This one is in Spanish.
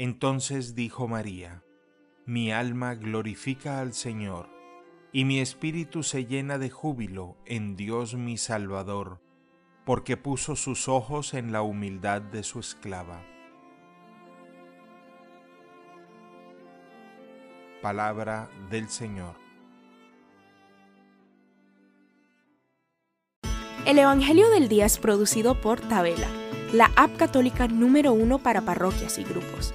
Entonces dijo María, Mi alma glorifica al Señor, y mi espíritu se llena de júbilo en Dios mi Salvador, porque puso sus ojos en la humildad de su esclava. Palabra del Señor. El Evangelio del Día es producido por Tabela, la app católica número uno para parroquias y grupos.